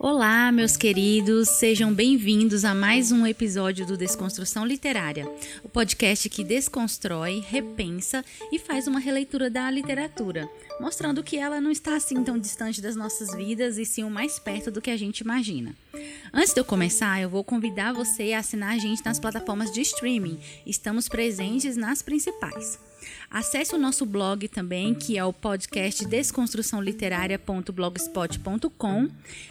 Olá, meus queridos, sejam bem-vindos a mais um episódio do Desconstrução Literária, o podcast que desconstrói, repensa e faz uma releitura da literatura, mostrando que ela não está assim tão distante das nossas vidas e sim o mais perto do que a gente imagina. Antes de eu começar, eu vou convidar você a assinar a gente nas plataformas de streaming. Estamos presentes nas principais. Acesse o nosso blog também, que é o podcast desconstruçãoliterária.blogspot.com.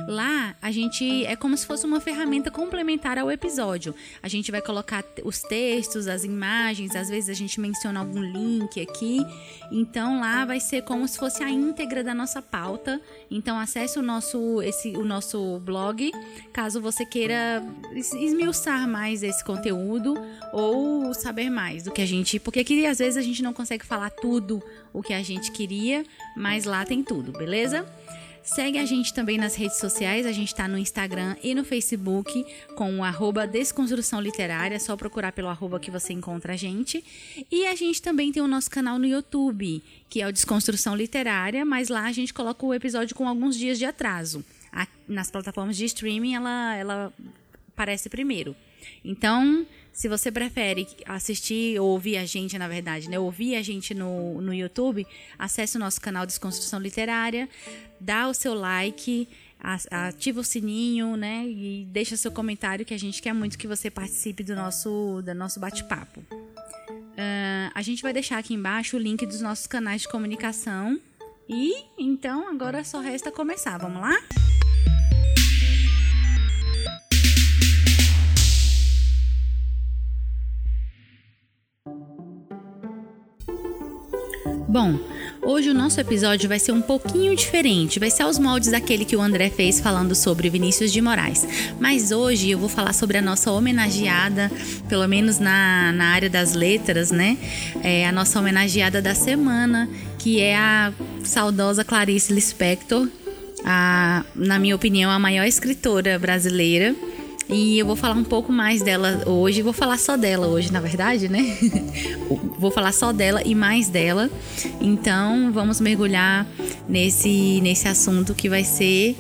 Lá a gente é como se fosse uma ferramenta complementar ao episódio. A gente vai colocar os textos, as imagens, às vezes a gente menciona algum link aqui. Então lá vai ser como se fosse a íntegra da nossa pauta. Então acesse o nosso esse o nosso blog, caso você queira esmiuçar mais esse conteúdo ou saber mais do que a gente, porque aqui às vezes a gente não consegue falar tudo o que a gente queria, mas lá tem tudo, beleza? Segue a gente também nas redes sociais, a gente está no Instagram e no Facebook com o arroba Desconstrução Literária, só procurar pelo arroba que você encontra a gente. E a gente também tem o nosso canal no YouTube, que é o Desconstrução Literária, mas lá a gente coloca o episódio com alguns dias de atraso. nas plataformas de streaming ela, ela aparece primeiro. Então, se você prefere assistir ou ouvir a gente, na verdade, né? Ouvir a gente no, no YouTube, acesse o nosso canal Desconstrução Literária, dá o seu like, ativa o sininho, né? E deixa seu comentário que a gente quer muito que você participe do nosso, do nosso bate-papo. Uh, a gente vai deixar aqui embaixo o link dos nossos canais de comunicação. E então agora só resta começar. Vamos lá? Bom, hoje o nosso episódio vai ser um pouquinho diferente, vai ser aos moldes daquele que o André fez falando sobre Vinícius de Moraes. Mas hoje eu vou falar sobre a nossa homenageada, pelo menos na, na área das letras, né? É a nossa homenageada da semana, que é a saudosa Clarice Lispector, a, na minha opinião, a maior escritora brasileira e eu vou falar um pouco mais dela hoje. Vou falar só dela hoje, na verdade, né? vou falar só dela e mais dela. Então, vamos mergulhar nesse, nesse assunto que vai ser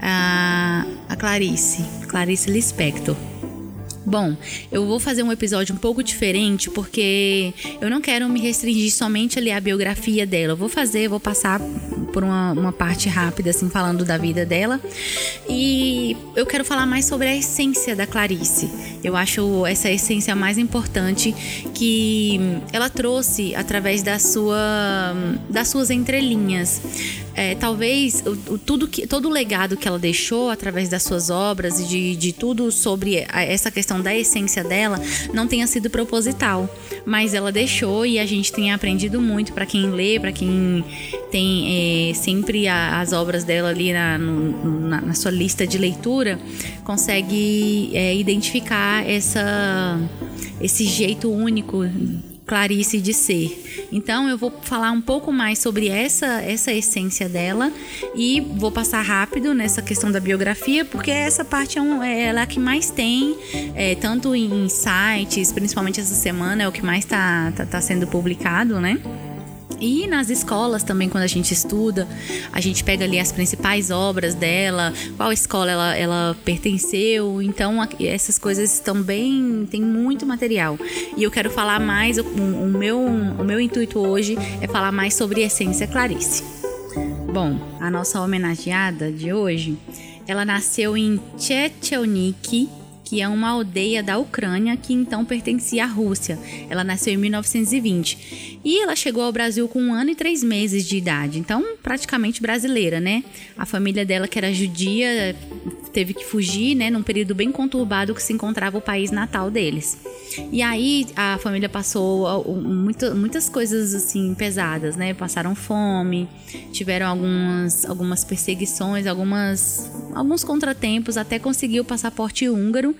a, a Clarice, Clarice Lispector. Bom, eu vou fazer um episódio um pouco diferente porque eu não quero me restringir somente ali à biografia dela. Eu vou fazer, vou passar por uma, uma parte rápida, assim, falando da vida dela. E eu quero falar mais sobre a essência da Clarice. Eu acho essa essência mais importante que ela trouxe através da sua, das suas entrelinhas. É, talvez o, o, tudo que, todo o legado que ela deixou através das suas obras e de, de tudo sobre a, essa questão da essência dela não tenha sido proposital, mas ela deixou e a gente tem aprendido muito para quem lê, para quem tem é, sempre a, as obras dela ali na, no, na, na, sua lista de leitura, consegue é, identificar essa, esse jeito único Clarice de ser. Então eu vou falar um pouco mais sobre essa essa essência dela e vou passar rápido nessa questão da biografia porque essa parte é, um, é ela que mais tem é, tanto em sites, principalmente essa semana é o que mais está tá, tá sendo publicado, né? E nas escolas também, quando a gente estuda, a gente pega ali as principais obras dela, qual escola ela, ela pertenceu. Então, essas coisas estão bem. tem muito material. E eu quero falar mais, o, o, meu, o meu intuito hoje é falar mais sobre Essência Clarice. Bom, a nossa homenageada de hoje, ela nasceu em Tchetchelnik, que é uma aldeia da Ucrânia que então pertencia à Rússia. Ela nasceu em 1920 e ela chegou ao Brasil com um ano e três meses de idade, então praticamente brasileira, né? A família dela, que era judia, teve que fugir, né, num período bem conturbado que se encontrava o país natal deles. E aí a família passou muito, muitas coisas assim pesadas, né? Passaram fome, tiveram algumas, algumas perseguições, algumas, alguns contratempos até conseguir o passaporte húngaro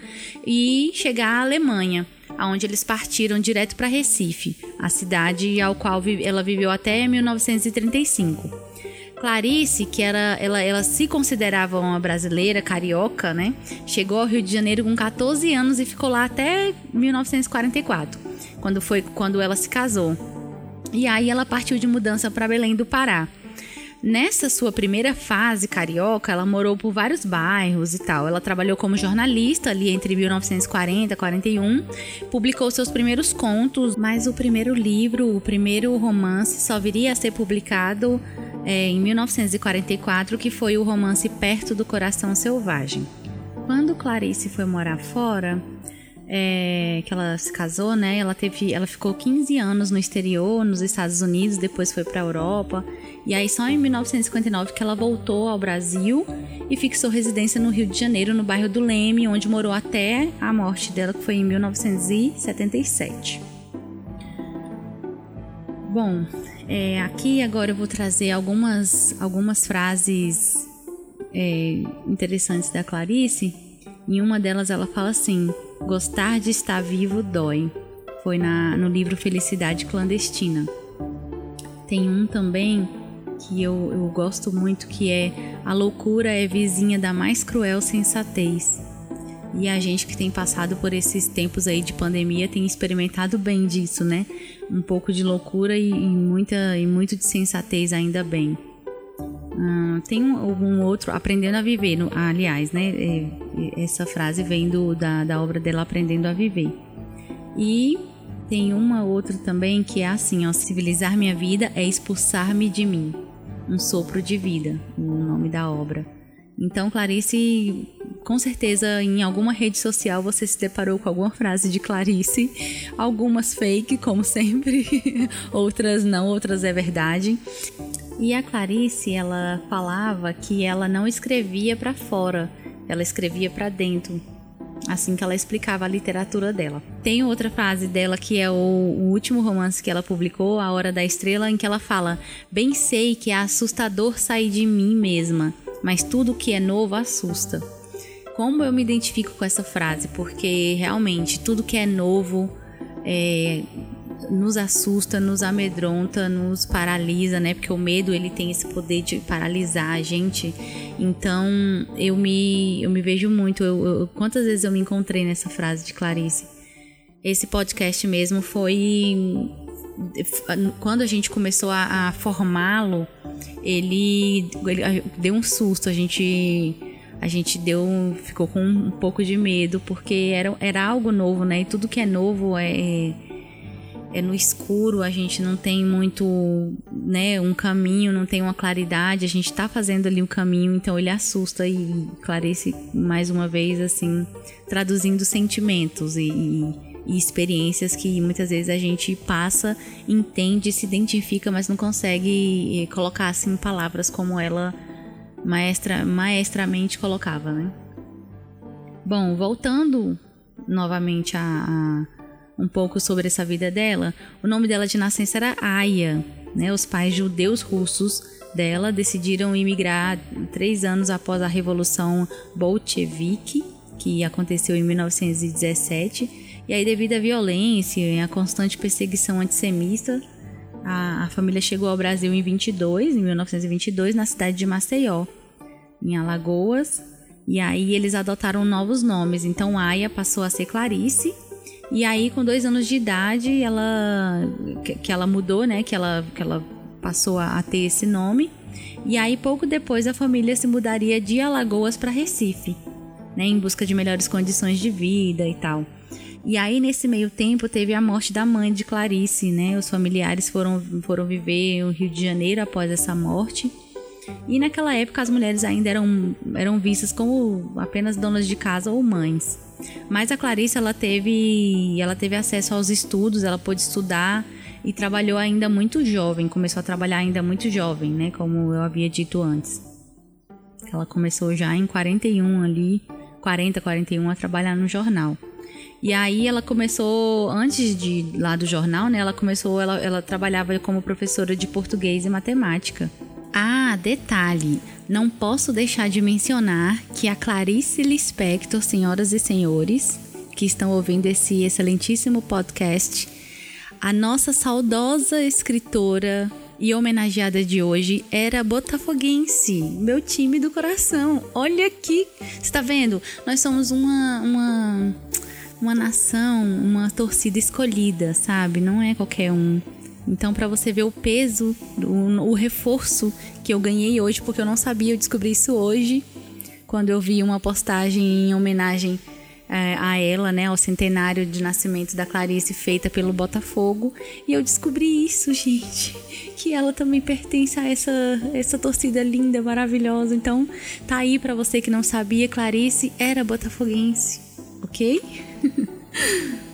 e chegar à Alemanha, aonde eles partiram direto para Recife, a cidade ao qual ela viveu até 1935. Clarice, que era, ela, ela se considerava uma brasileira, carioca, né? Chegou ao Rio de Janeiro com 14 anos e ficou lá até 1944, quando foi quando ela se casou. E aí ela partiu de mudança para Belém do Pará. Nessa sua primeira fase carioca, ela morou por vários bairros e tal. Ela trabalhou como jornalista ali entre 1940 e 41, publicou seus primeiros contos, mas o primeiro livro, o primeiro romance, só viria a ser publicado é, em 1944, que foi o romance Perto do Coração Selvagem. Quando Clarice foi morar fora, é, que ela se casou, né? Ela teve, ela ficou 15 anos no exterior, nos Estados Unidos, depois foi para a Europa. E aí só em 1959 que ela voltou ao Brasil e fixou residência no Rio de Janeiro, no bairro do Leme, onde morou até a morte dela, que foi em 1977. Bom, é, aqui agora eu vou trazer algumas, algumas frases é, interessantes da Clarice. Em uma delas ela fala assim: Gostar de estar vivo dói. Foi na, no livro Felicidade Clandestina. Tem um também que eu, eu gosto muito que é A loucura é vizinha da mais cruel sensatez. E a gente que tem passado por esses tempos aí de pandemia tem experimentado bem disso, né? Um pouco de loucura e, e muita, e muito de sensatez ainda bem. Hum, tem um outro Aprendendo a Viver, no, aliás, né? Essa frase vem do, da, da obra dela Aprendendo a Viver. E tem uma outra também que é assim, ó, civilizar minha vida é expulsar-me de mim. Um sopro de vida, o nome da obra. Então, Clarice, com certeza em alguma rede social você se deparou com alguma frase de Clarice, algumas fake, como sempre, outras não, outras é verdade. E a Clarice, ela falava que ela não escrevia para fora, ela escrevia para dentro. Assim que ela explicava a literatura dela. Tem outra frase dela que é o, o, último romance que ela publicou, A Hora da Estrela, em que ela fala: Bem sei que é assustador sair de mim mesma, mas tudo que é novo assusta. Como eu me identifico com essa frase? Porque realmente tudo que é novo é, nos assusta, nos amedronta, nos paralisa, né? Porque o medo ele tem esse poder de paralisar a gente. Então eu me, eu me vejo muito. Eu, eu, quantas vezes eu me encontrei nessa frase de Clarice? Esse podcast mesmo foi quando a gente começou a, a formá-lo, ele, ele deu um susto. A gente a gente deu ficou com um pouco de medo porque era, era algo novo, né? E tudo que é novo é é no escuro, a gente não tem muito, né, um caminho, não tem uma claridade, a gente está fazendo ali um caminho, então ele assusta e Clarice, mais uma vez, assim, traduzindo sentimentos e, e experiências que muitas vezes a gente passa, entende, se identifica, mas não consegue eh, colocar assim palavras como ela maestra, maestramente colocava, né? Bom, voltando novamente a, a um pouco sobre essa vida dela, o nome dela de nascença era Aya. Né? Os pais judeus russos dela decidiram imigrar três anos após a Revolução Bolchevique, que aconteceu em 1917. E aí, devido à violência e à constante perseguição antissemita, a, a, família chegou ao Brasil em 22, em 1922, na cidade de Maceió, em Alagoas. E aí eles adotaram novos nomes. Então Aya passou a ser Clarice e aí, com dois anos de idade, ela que, ela mudou, né? Que ela, que ela passou a, a ter esse nome. E aí, pouco depois, a família se mudaria de Alagoas para Recife, né? Em busca de melhores condições de vida e tal. E aí, nesse meio tempo, teve a morte da mãe de Clarice, né? Os familiares foram, foram viver no Rio de Janeiro após essa morte. E naquela época, as mulheres ainda eram, eram vistas como apenas donas de casa ou mães. Mas a Clarice ela teve, ela teve acesso aos estudos, ela pôde estudar e trabalhou ainda muito jovem, começou a trabalhar ainda muito jovem, né, como eu havia dito antes. Ela começou já em 41 ali, 40, 41 a trabalhar no jornal. E aí ela começou, antes de lá do jornal, né? Ela começou, ela, ela trabalhava como professora de português e matemática. Ah, detalhe, não posso deixar de mencionar que a Clarice Lispector, senhoras e senhores, que estão ouvindo esse excelentíssimo podcast, a nossa saudosa escritora e homenageada de hoje era botafoguense, meu time do coração. Olha aqui, está vendo? Nós somos uma, uma, uma nação, uma torcida escolhida, sabe? Não é qualquer um Então, para você ver o peso, o, o reforço que eu ganhei hoje, porque eu não sabia, eu descobri isso hoje, quando eu vi uma postagem em homenagem é, a ela, né, ao centenário de nascimento da Clarice, feita pelo Botafogo. E eu descobri isso, gente, que ela também pertence a essa, essa torcida linda, maravilhosa. Então, tá aí para você que não sabia, Clarice era botafoguense, ok?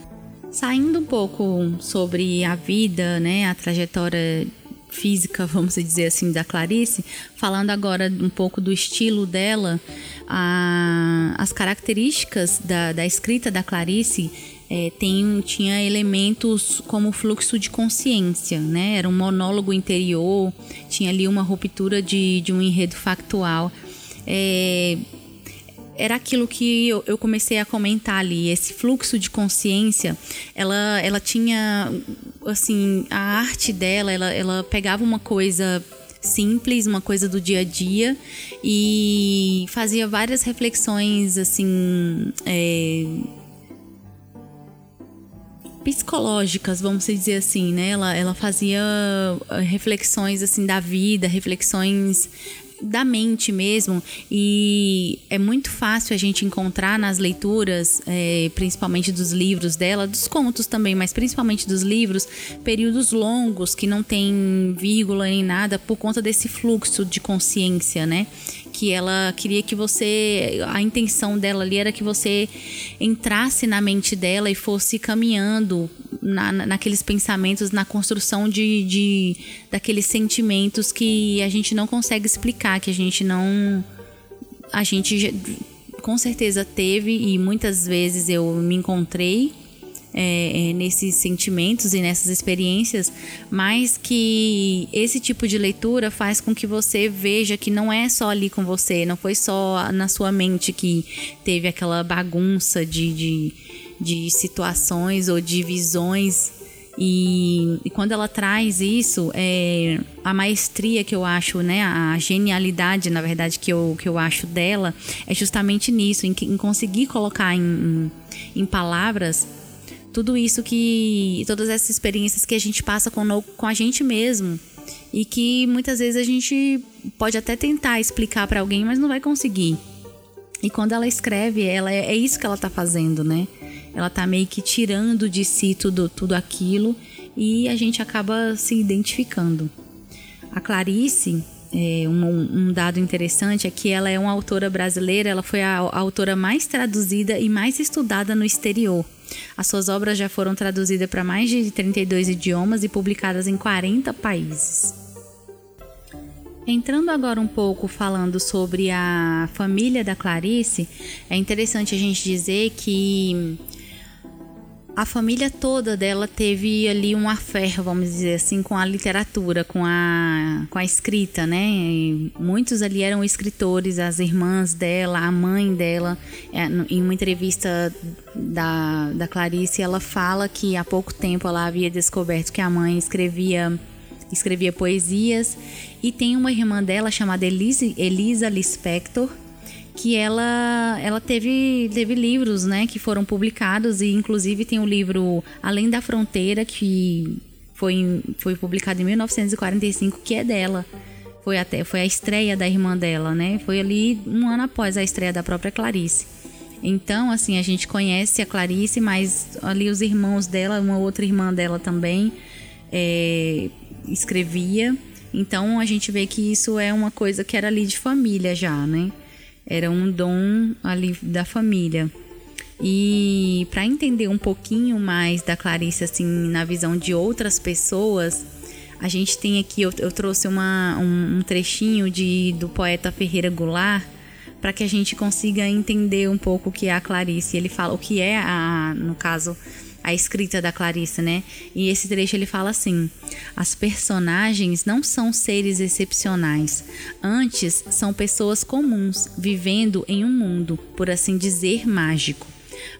Saindo um pouco sobre a vida, né, a trajetória física, vamos dizer assim, da Clarice, falando agora um pouco do estilo dela, a, as características da, da escrita da Clarice é, tem, tinha elementos como fluxo de consciência, né? Era um monólogo interior, tinha ali uma ruptura de, de um enredo factual. É, era aquilo que eu, eu, comecei a comentar ali, esse fluxo de consciência, ela, ela tinha, assim, a arte dela, ela, ela pegava uma coisa simples, uma coisa do dia a dia e fazia várias reflexões, assim, é, psicológicas, vamos dizer assim, né? Ela, ela fazia reflexões assim da vida, reflexões da mente mesmo. E é muito fácil a gente encontrar nas leituras, é, principalmente dos livros dela, dos contos também, mas principalmente dos livros, períodos longos que não tem vírgula nem nada por conta desse fluxo de consciência, né? Que ela queria que você. A intenção dela ali era que você entrasse na mente dela e fosse caminhando na, naqueles pensamentos, na construção de, de daqueles sentimentos que a gente não consegue explicar, que a gente não. A gente com certeza teve e muitas vezes eu me encontrei é, é, nesses sentimentos e nessas experiências, mas que esse tipo de leitura faz com que você veja que não é só ali com você, não foi só na sua mente que teve aquela bagunça de, de, de situações ou de visões. E, e, quando ela traz isso, é, a maestria que eu acho, né, a genialidade, na verdade, que eu, que eu acho dela, é justamente nisso, em, em conseguir colocar em, em, em palavras tudo isso que. todas essas experiências que a gente passa com, com a gente mesmo. E que muitas vezes a gente pode até tentar explicar para alguém, mas não vai conseguir. E quando ela escreve, ela é, é isso que ela tá fazendo, né? Ela tá meio que tirando de si tudo, tudo aquilo e a gente acaba se identificando. A Clarice, é, um, um, dado interessante é que ela é uma autora brasileira, ela foi a, a autora mais traduzida e mais estudada no exterior. As suas obras já foram traduzidas para mais de 32 idiomas e publicadas em 40 países. Entrando agora um pouco falando sobre a família da Clarice, é interessante a gente dizer que a família toda dela teve ali um affair, vamos dizer assim, com a literatura, com a, com a escrita, né? E muitos ali eram escritores, as irmãs dela, a mãe dela. É, em uma entrevista da, da Clarice, ela fala que há pouco tempo ela havia descoberto que a mãe escrevia escrevia poesias e tem uma irmã dela chamada Elise, Elisa Lispector que ela ela teve teve livros, né, que foram publicados e inclusive tem o livro Além da Fronteira que foi foi publicado em 1945, que é dela. Foi até foi a estreia da irmã dela, né? Foi ali um ano após a estreia da própria Clarice. Então, assim, a gente conhece a Clarice, mas ali os irmãos dela, uma outra irmã dela também é, escrevia. Então, a gente vê que isso é uma coisa que era ali de família já, né? Era um dom ali da família. E para entender um pouquinho mais da Clarice assim na visão de outras pessoas, a gente tem aqui eu, eu trouxe uma, um, um, trechinho de do poeta Ferreira Goulart para que a gente consiga entender um pouco o que é a Clarice. Ele fala o que é a, no caso a escrita da Clarice, né? E esse trecho ele fala assim: as personagens não são seres excepcionais, antes são pessoas comuns vivendo em um mundo, por assim dizer, mágico,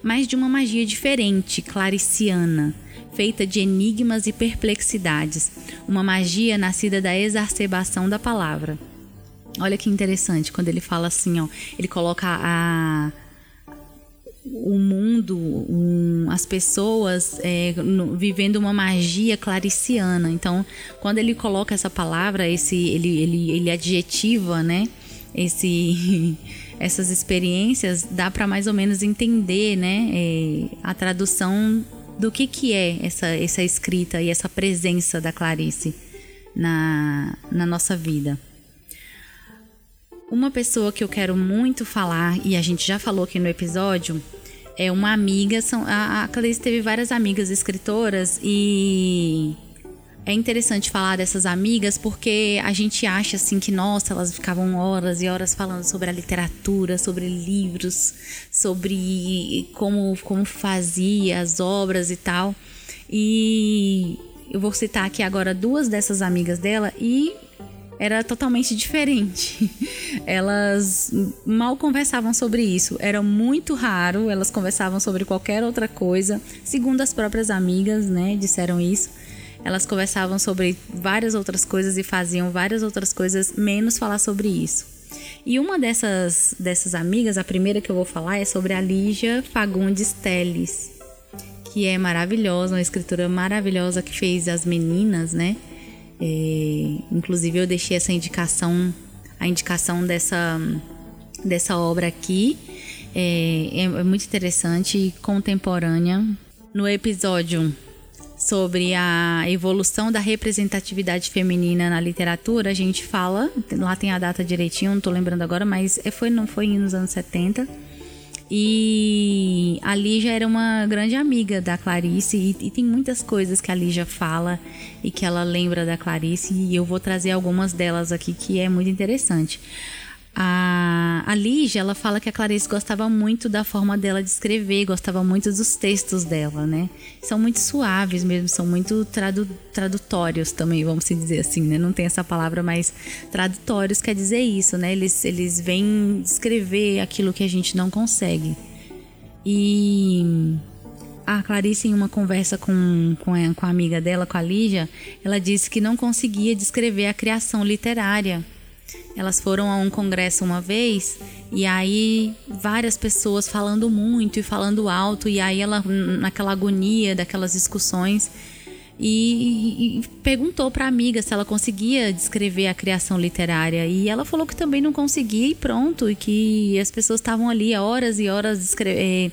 mas de uma magia diferente, clariciana, feita de enigmas e perplexidades, uma magia nascida da exacerbação da palavra. Olha que interessante quando ele fala assim, ó, ele coloca a o mundo, um, as pessoas é, no, vivendo uma magia clariciana. Então, quando ele coloca essa palavra, esse, ele, ele, ele adjetiva, né? Esse, essas experiências, dá para mais ou menos entender, né? É, a tradução do que, que é essa, essa escrita e essa presença da Clarice na, na nossa vida. Uma pessoa que eu quero muito falar, e a gente já falou aqui no episódio, é uma amiga. São, a, a Clarice teve várias amigas escritoras e é interessante falar dessas amigas porque a gente acha assim que, nossa, elas ficavam horas e horas falando sobre a literatura, sobre livros, sobre como, como fazia as obras e tal. E eu vou citar aqui agora duas dessas amigas dela e era totalmente diferente. Elas mal conversavam sobre isso. Era muito raro, elas conversavam sobre qualquer outra coisa. Segundo as próprias amigas, né, disseram isso. Elas conversavam sobre várias outras coisas e faziam várias outras coisas, menos falar sobre isso. E uma dessas, dessas amigas, a primeira que eu vou falar, é sobre a Lígia Fagundes Teles, que é maravilhosa, uma escritora maravilhosa que fez As Meninas, né? É, inclusive eu deixei essa indicação, a indicação dessa, dessa obra aqui. É, é, é muito interessante e contemporânea. No episódio sobre a evolução da representatividade feminina na literatura, a gente fala, lá tem a data direitinho, não tô lembrando agora, mas é, foi, não foi nos anos 70 e a Lígia era uma grande amiga da Clarice e, e, tem muitas coisas que a Lígia fala e que ela lembra da Clarice e eu vou trazer algumas delas aqui que é muito interessante. A, a Lígia, ela fala que a Clarice gostava muito da forma dela de escrever, gostava muito dos textos dela, né? São muito suaves mesmo, são muito tradu, tradutórios também, vamos dizer assim, né? Não tem essa palavra, mas tradutórios quer dizer isso, né? Eles, eles vêm descrever aquilo que a gente não consegue. E a Clarice, em uma conversa com, com, a, com a amiga dela, com a Lígia, ela disse que não conseguia descrever a criação literária elas foram a um congresso uma vez e aí várias pessoas falando muito e falando alto e aí ela naquela agonia daquelas discussões e, e perguntou para a amiga se ela conseguia descrever a criação literária e ela falou que também não conseguia e pronto e que as pessoas estavam ali horas e horas é,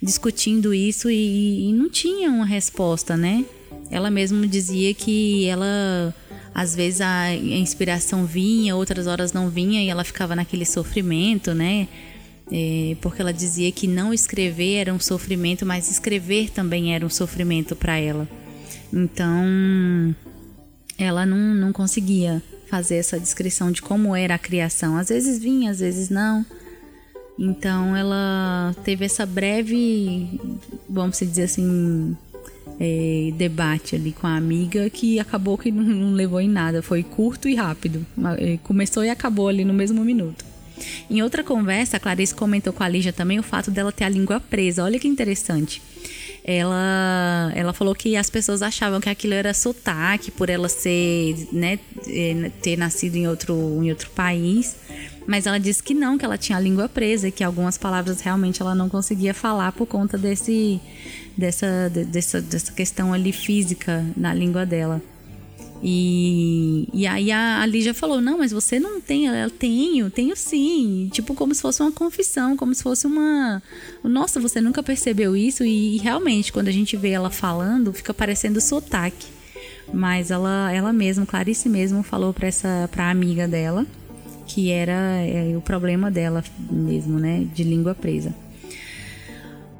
discutindo isso e, e não tinha uma resposta, né? Ela mesma dizia que ela às vezes a inspiração vinha, outras horas não vinha e ela ficava naquele sofrimento, né? É, porque ela dizia que não escrever era um sofrimento, mas escrever também era um sofrimento para ela. Então, ela não, não conseguia fazer essa descrição de como era a criação. Às vezes vinha, às vezes não. Então, ela teve essa breve, vamos dizer assim, é, debate ali com a amiga que acabou que não, não levou em nada. Foi curto e rápido. É, começou e acabou ali no mesmo minuto. Em outra conversa, a Clarice comentou com a Lígia também o fato dela ter a língua presa. Olha que interessante. Ela, ela falou que as pessoas achavam que aquilo era sotaque por ela ser, né, é, ter nascido em outro, em outro país. Mas ela disse que não, que ela tinha a língua presa e que algumas palavras realmente ela não conseguia falar por conta desse, dessa, dessa, dessa questão ali física na língua dela. E, e aí a, a Lígia falou: Não, mas você não tem. Ela, tenho, tenho sim. Tipo, como se fosse uma confissão, como se fosse uma. Nossa, você nunca percebeu isso? E, e realmente, quando a gente vê ela falando, fica parecendo sotaque. Mas ela, ela mesma, Clarice mesmo, falou para essa pra amiga dela que era é, o problema dela mesmo, né? De língua presa.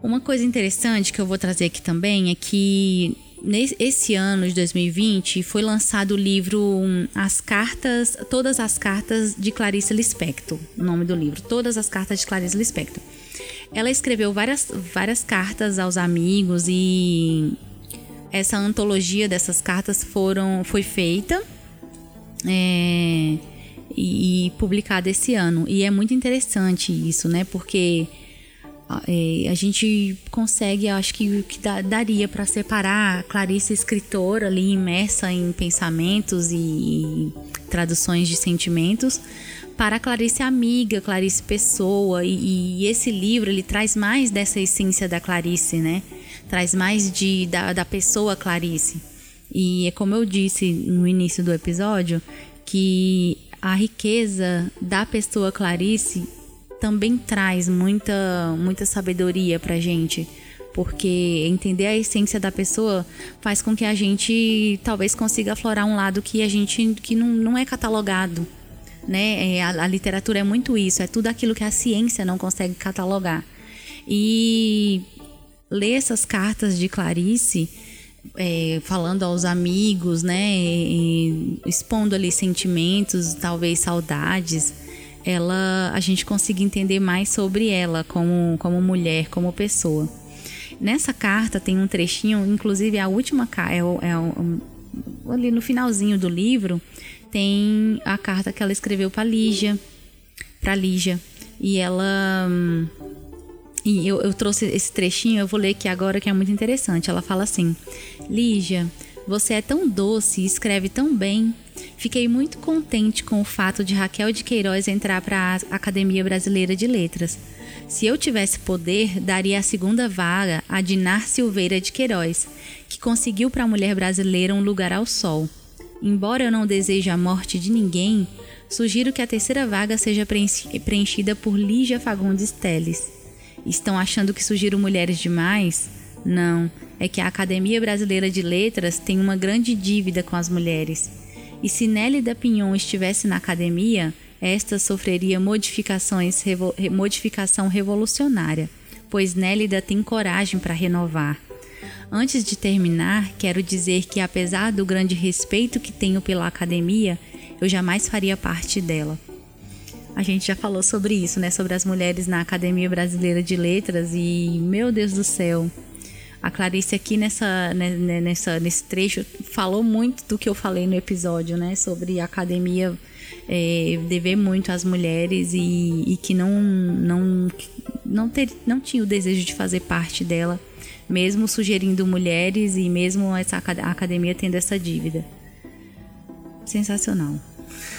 Uma coisa interessante que eu vou trazer aqui também é que nesse ano de 2020 foi lançado o livro hum, As Cartas, Todas as Cartas de Clarice Lispector, o nome do livro, Todas as Cartas de Clarice Lispector. Ela escreveu várias, várias cartas aos amigos e essa antologia dessas cartas foram, foi feita é, e, publicada esse ano. E é muito interessante isso, né? Porque a gente consegue, acho que que daria para separar Clarice escritora ali imersa em pensamentos e, traduções de sentimentos para Clarice amiga, Clarice pessoa, e, e, esse livro ele traz mais dessa essência da Clarice, né? Traz mais de, da, da pessoa Clarice. E é como eu disse no início do episódio, que a riqueza da pessoa Clarice também traz muita, muita sabedoria pra gente. Porque entender a essência da pessoa faz com que a gente talvez consiga aflorar um lado que a gente que não, não é catalogado né? É, a, a literatura é muito isso, é tudo aquilo que a ciência não consegue catalogar. E ler essas cartas de Clarice, é, falando aos amigos, né, e, expondo ali sentimentos, talvez saudades, ela, a gente consegue entender mais sobre ela como, como mulher, como pessoa. Nessa carta tem um trechinho, inclusive a última é, é, ali no finalzinho do livro tem a carta que ela escreveu para Lígia, para Lígia, e ela hum, e eu, eu trouxe esse trechinho, eu vou ler aqui agora que é muito interessante. Ela fala assim: Lígia, você é tão doce e escreve tão bem. Fiquei muito contente com o fato de Raquel de Queiroz entrar para a Academia Brasileira de Letras. Se eu tivesse poder, daria a segunda vaga a Dinar Silveira de Queiroz, que conseguiu para a mulher brasileira um lugar ao sol. Embora eu não deseje a morte de ninguém, sugiro que a terceira vaga seja preenchida por Lígia Fagundes Teles. Estão achando que sugiro mulheres demais? Não, é que a Academia Brasileira de Letras tem uma grande dívida com as mulheres. E se Nélida Pinhon estivesse na academia, esta sofreria modificações, revo, modificação revolucionária, pois Nélida tem coragem para renovar. Antes de terminar, quero dizer que, apesar do grande respeito que tenho pela academia, eu jamais faria parte dela. A gente já falou sobre isso, né? Sobre as mulheres na Academia Brasileira de Letras e, meu Deus do céu, a Clarice aqui nessa, né, né, nessa, nesse trecho falou muito do que eu falei no episódio, né? Sobre a academia é, dever muito às mulheres e, e que não, não, não, ter, não tinha o desejo de fazer parte dela mesmo sugerindo mulheres e mesmo essa academia tendo essa dívida. Sensacional.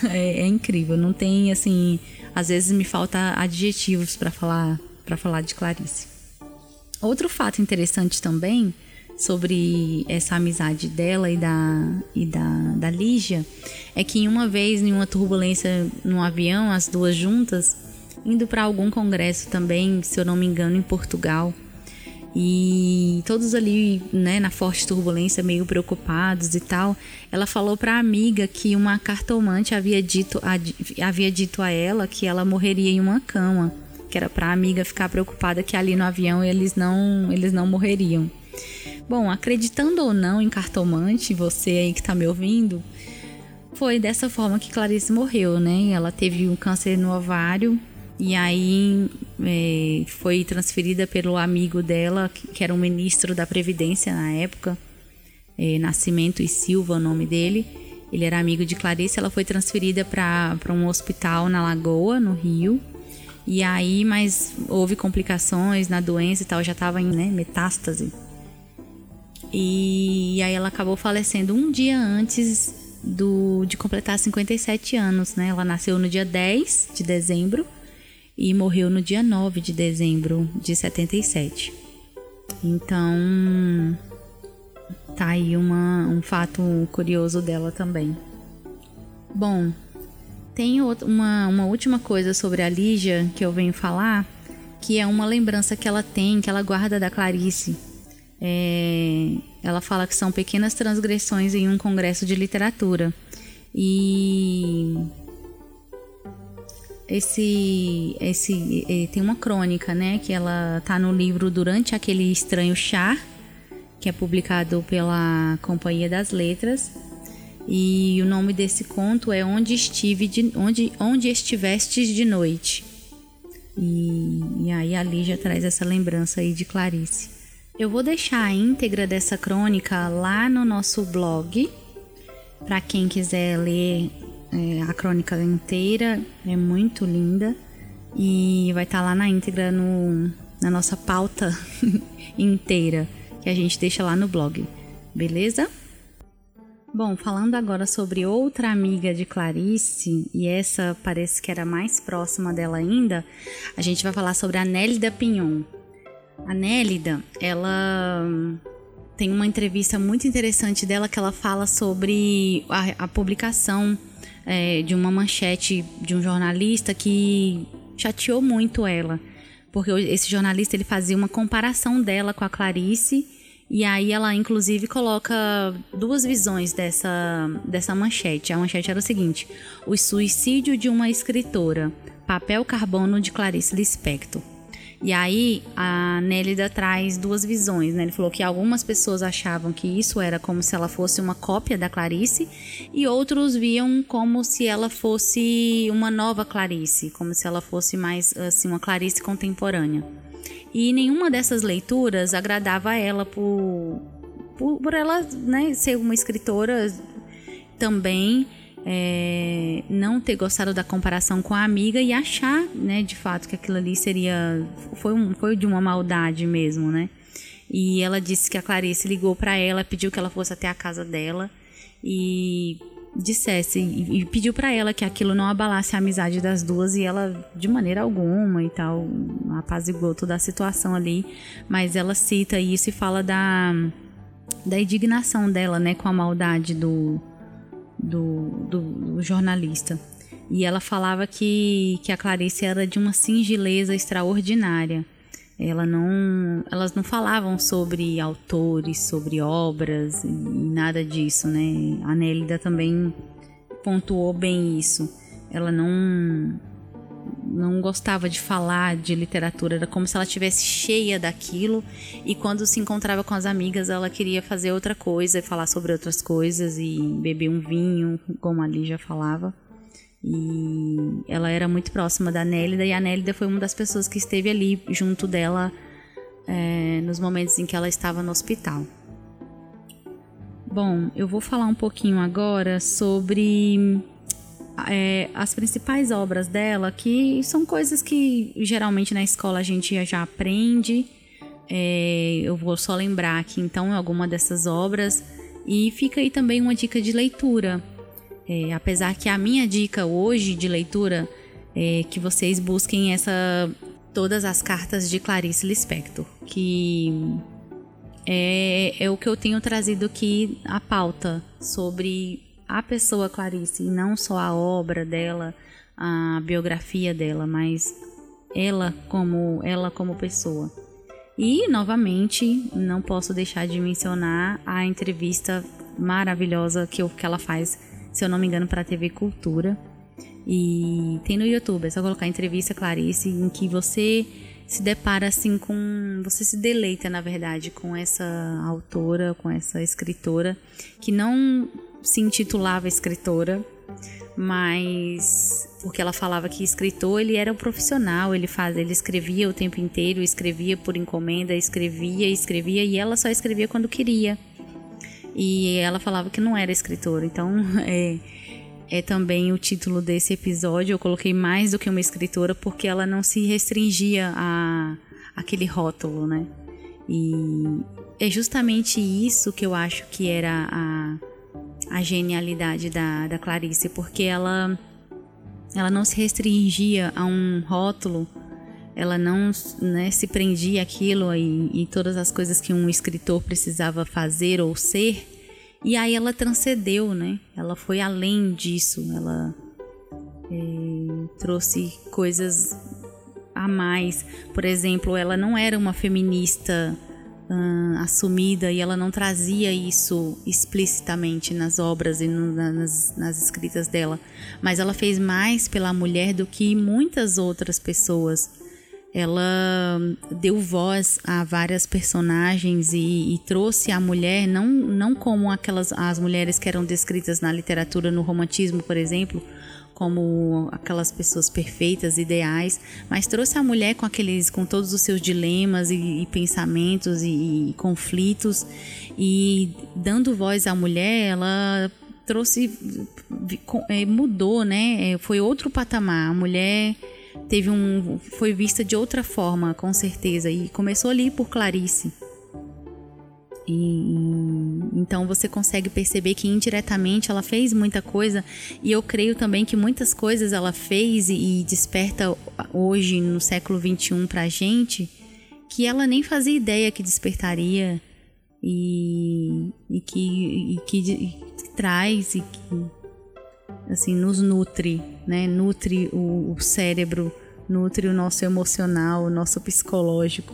É, é incrível, não tem assim, às vezes me falta adjetivos para falar para falar de Clarice. Outro fato interessante também sobre essa amizade dela e da, e da, da Lígia é que uma vez, em uma turbulência no avião, as duas juntas, indo para algum congresso também, se eu não me engano, em Portugal, e todos ali, né, na forte turbulência, meio preocupados e tal. Ela falou para a amiga que uma cartomante havia dito, havia dito a ela que ela morreria em uma cama, que era para a amiga ficar preocupada que ali no avião eles não, eles não morreriam. Bom, acreditando ou não em cartomante, você aí que está me ouvindo, foi dessa forma que Clarice morreu, né? Ela teve um câncer no ovário e aí é, foi transferida pelo amigo dela, que era um ministro da Previdência na época, é, Nascimento e Silva, o nome dele. Ele era amigo de Clarice. Ela foi transferida para um hospital na Lagoa, no Rio. E aí, mas houve complicações na doença e tal, já estava em né, metástase. E aí ela acabou falecendo um dia antes do, de completar 57 anos, né? Ela nasceu no dia 10 de dezembro e morreu no dia 9 de dezembro de 77. Então, tá aí uma, um fato curioso dela também. Bom, tem uma, uma última coisa sobre a Lígia que eu venho falar, que é uma lembrança que ela tem, que ela guarda da Clarice. É, ela fala que são pequenas transgressões em um congresso de literatura. E esse esse tem uma crônica, né, que ela tá no livro Durante aquele estranho chá, que é publicado pela Companhia das Letras. E o nome desse conto é Onde estive de, onde onde estivestes de noite. E, e aí a Lígia traz essa lembrança aí de Clarice. Eu vou deixar a íntegra dessa crônica lá no nosso blog para quem quiser ler é, a crônica inteira é muito linda e vai estar tá lá na íntegra no, na nossa pauta inteira que a gente deixa lá no blog, beleza? Bom, falando agora sobre outra amiga de Clarice, e essa parece que era mais próxima dela ainda, a gente vai falar sobre a Nélida Pinhon. A Nélida, ela tem uma entrevista muito interessante dela que ela fala sobre a, a publicação é, de uma manchete de um jornalista que chateou muito ela, porque esse jornalista ele fazia uma comparação dela com a Clarice e aí ela, inclusive, coloca duas visões dessa, dessa manchete. A manchete era o seguinte: O suicídio de uma escritora. Papel carbono de Clarice Lispector. E aí a Nélida traz duas visões, né? Ele falou que algumas pessoas achavam que isso era como se ela fosse uma cópia da Clarice e outros viam como se ela fosse uma nova Clarice, como se ela fosse mais assim uma Clarice contemporânea. E nenhuma dessas leituras agradava a ela por, por, por ela né, ser uma escritora também. É, não ter gostado da comparação com a amiga e achar, né, de fato que aquilo ali seria foi, um, foi de uma maldade mesmo, né? E ela disse que a Clarice ligou para ela, pediu que ela fosse até a casa dela e dissesse e, e pediu para ela que aquilo não abalasse a amizade das duas e ela de maneira alguma e tal apaziguou toda a situação ali, mas ela cita isso e fala da da indignação dela, né, com a maldade do do, do, do jornalista. E ela falava que, que a Clarice era de uma singeleza extraordinária. Ela não, elas não falavam sobre autores, sobre obras e nada disso, né? A Nélida também pontuou bem isso. Ela não não gostava de falar de literatura, era como se ela tivesse cheia daquilo e quando se encontrava com as amigas, ela queria fazer outra coisa, falar sobre outras coisas e beber um vinho, como a Lígia falava. E ela era muito próxima da Nélida, e a Nélida foi uma das pessoas que esteve ali junto dela é, nos momentos em que ela estava no hospital. Bom, eu vou falar um pouquinho agora sobre é, as principais obras dela, que são coisas que geralmente na escola a gente já aprende. É, eu vou só lembrar aqui então alguma dessas obras. E fica aí também uma dica de leitura é, apesar que a minha dica hoje de leitura é que vocês busquem essa todas as cartas de Clarice Lispector, que é, é o que eu tenho trazido aqui a pauta sobre a pessoa Clarice, e não só a obra dela, a biografia dela, mas ela como ela como pessoa. E novamente, não posso deixar de mencionar a entrevista maravilhosa que, eu, que ela faz se eu não me engano, para a TV Cultura. E tem no YouTube, é só colocar entrevista Clarice, em que você se depara assim com. Você se deleita, na verdade, com essa autora, com essa escritora, que não se intitulava escritora, mas porque ela falava que escritor ele era um profissional, ele faz, ele escrevia o tempo inteiro, escrevia por encomenda, escrevia, escrevia e ela só escrevia quando queria. E ela falava que não era escritora. Então, é, é também o título desse episódio. Eu coloquei mais do que uma escritora porque ela não se restringia a aquele rótulo, né? E é justamente isso que eu acho que era a, a genialidade da, da Clarice, porque ela, ela não se restringia a um rótulo, ela não né, se prendia aquilo e, e todas as coisas que um escritor precisava fazer ou ser, e aí ela transcendeu, né? Ela foi além disso, ela é, trouxe coisas a mais. Por exemplo, ela não era uma feminista uh, assumida e ela não trazia isso explicitamente nas obras e no, nas, nas escritas dela, mas ela fez mais pela mulher do que muitas outras pessoas ela deu voz a várias personagens e, e, trouxe a mulher não, não como aquelas as mulheres que eram descritas na literatura no romantismo, por exemplo, como aquelas pessoas perfeitas, ideais, mas trouxe a mulher com aqueles com todos os seus dilemas e, e pensamentos e, e conflitos e dando voz à mulher, ela trouxe é, mudou, né? É, foi outro patamar. A mulher teve um foi vista de outra forma, com certeza, e começou ali por Clarice. E então você consegue perceber que indiretamente ela fez muita coisa e eu creio também que muitas coisas ela fez e, e desperta hoje no século 21 pra gente que ela nem fazia ideia que despertaria e, que, e que, e que traz e que assim nos nutre, né? Nutre o, o cérebro, nutre o nosso emocional, o nosso psicológico.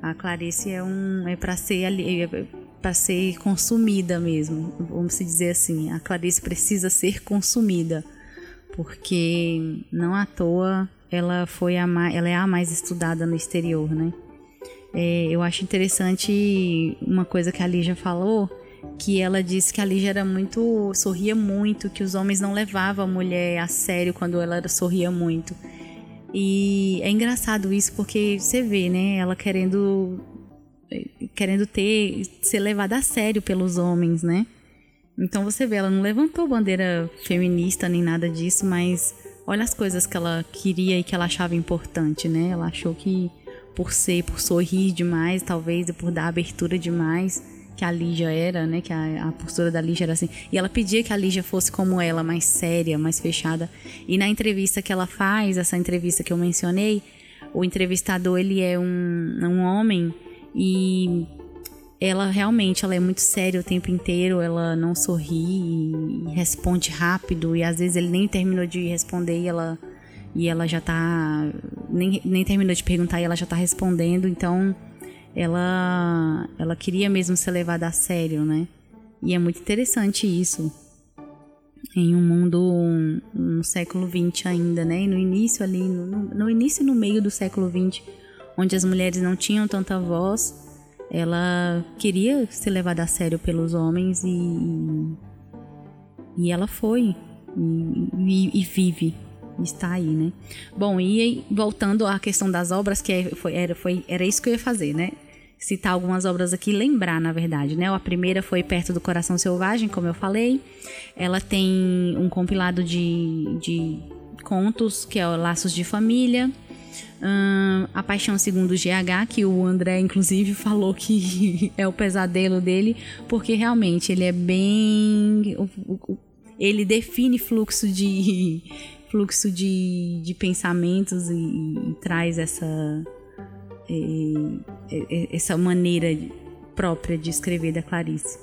A Clarice é um é para ser é para ser consumida mesmo, vamos dizer assim. A Clarice precisa ser consumida, porque não à toa ela foi a mais, ela é a mais estudada no exterior, né? É, eu acho interessante uma coisa que a Lígia falou, que ela disse que a Lígia era muito. sorria muito, que os homens não levavam a mulher a sério quando ela sorria muito. E é engraçado isso porque você vê, né? Ela querendo querendo ter ser levada a sério pelos homens, né? Então você vê, ela não levantou bandeira feminista nem nada disso, mas olha as coisas que ela queria e que ela achava importante, né? Ela achou que por ser, por sorrir demais, talvez, e por dar abertura demais, que a Lígia era, né? Que a, a, postura da Lígia era assim. E ela pedia que a Lígia fosse como ela, mais séria, mais fechada. E na entrevista que ela faz, essa entrevista que eu mencionei, o entrevistador ele é um, um homem e ela realmente ela é muito séria o tempo inteiro, ela não sorri e responde rápido e às vezes ele nem terminou de responder e ela e ela já tá nem, nem terminou de perguntar e ela já tá respondendo, então ela ela queria mesmo ser levada a sério, né? E é muito interessante isso em um mundo no século XX ainda, né? E no início ali, no, no início e no meio do século XX, onde as mulheres não tinham tanta voz, ela queria ser levada a sério pelos homens e e ela foi e, e, e vive está aí, né? Bom, e voltando à questão das obras, que é, foi, era, foi, era isso que eu ia fazer, né? Citar algumas obras aqui, lembrar, na verdade, né? A primeira foi Perto do Coração Selvagem, como eu falei. Ela tem um compilado de, de contos, que é o Laços de Família. A Paixão Segundo GH, que o André, inclusive, falou que é o pesadelo dele, porque realmente ele é bem. Ele define fluxo de, fluxo de, de pensamentos e, e traz essa, essa maneira própria de escrever da Clarice.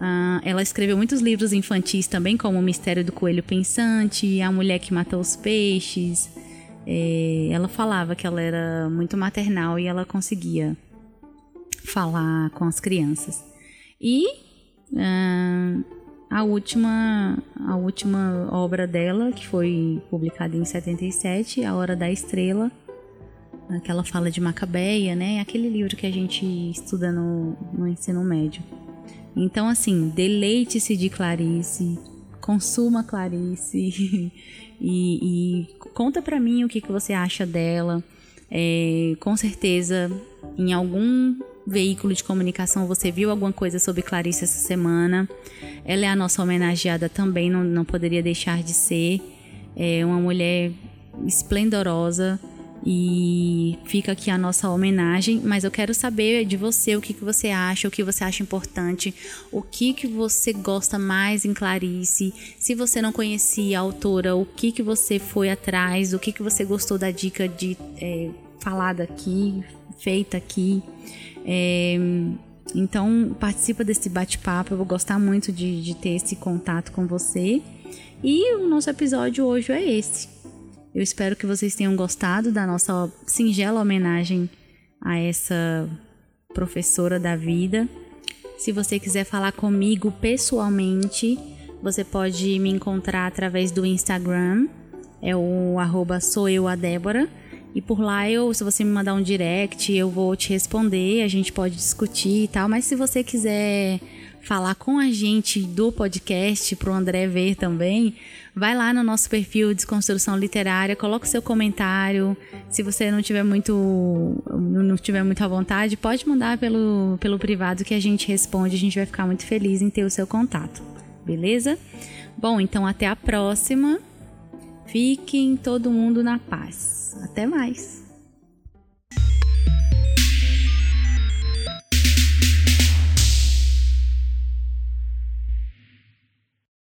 Uh, ela escreveu muitos livros infantis também, como O Mistério do Coelho Pensante, A Mulher que Matou os Peixes. É, ela falava que ela era muito maternal e ela conseguia falar com as crianças. E uh, a última, a última obra dela, que foi publicada em 77, A Hora da Estrela, que ela fala de Macabeia, né? Aquele livro que a gente estuda no, no ensino médio. Então, assim, deleite-se de Clarice, consuma Clarice e, e conta para mim o que, que você acha dela. É, com certeza, em algum veículo de comunicação você viu alguma coisa sobre Clarice essa semana. Ela é a nossa homenageada também, não, não poderia deixar de ser. É uma mulher esplendorosa e fica aqui a nossa homenagem, mas eu quero saber de você o que, que você acha, o que você acha importante, o que, que você gosta mais em Clarice, se você não conhecia a autora, o que, que você foi atrás, o que, que você gostou da dica de é, falada aqui, feita aqui. É, então, participa desse bate-papo. Eu vou gostar muito de, de ter esse contato com você. E o nosso episódio hoje é esse. Eu espero que vocês tenham gostado da nossa singela homenagem a essa professora da vida. Se você quiser falar comigo pessoalmente, você pode me encontrar através do Instagram, é o arroba sou eu a Débora. E por lá eu, se você me mandar um direct, eu vou te responder, a gente pode discutir e tal. Mas se você quiser falar com a gente do podcast para o André ver também, vai lá no nosso perfil Desconstrução Literária, coloca o seu comentário. Se você não tiver muito não tiver muita vontade, pode mandar pelo, pelo privado que a gente responde. A gente vai ficar muito feliz em ter o seu contato. Beleza? Bom, então até a próxima. Fiquem todo mundo na paz. Até mais!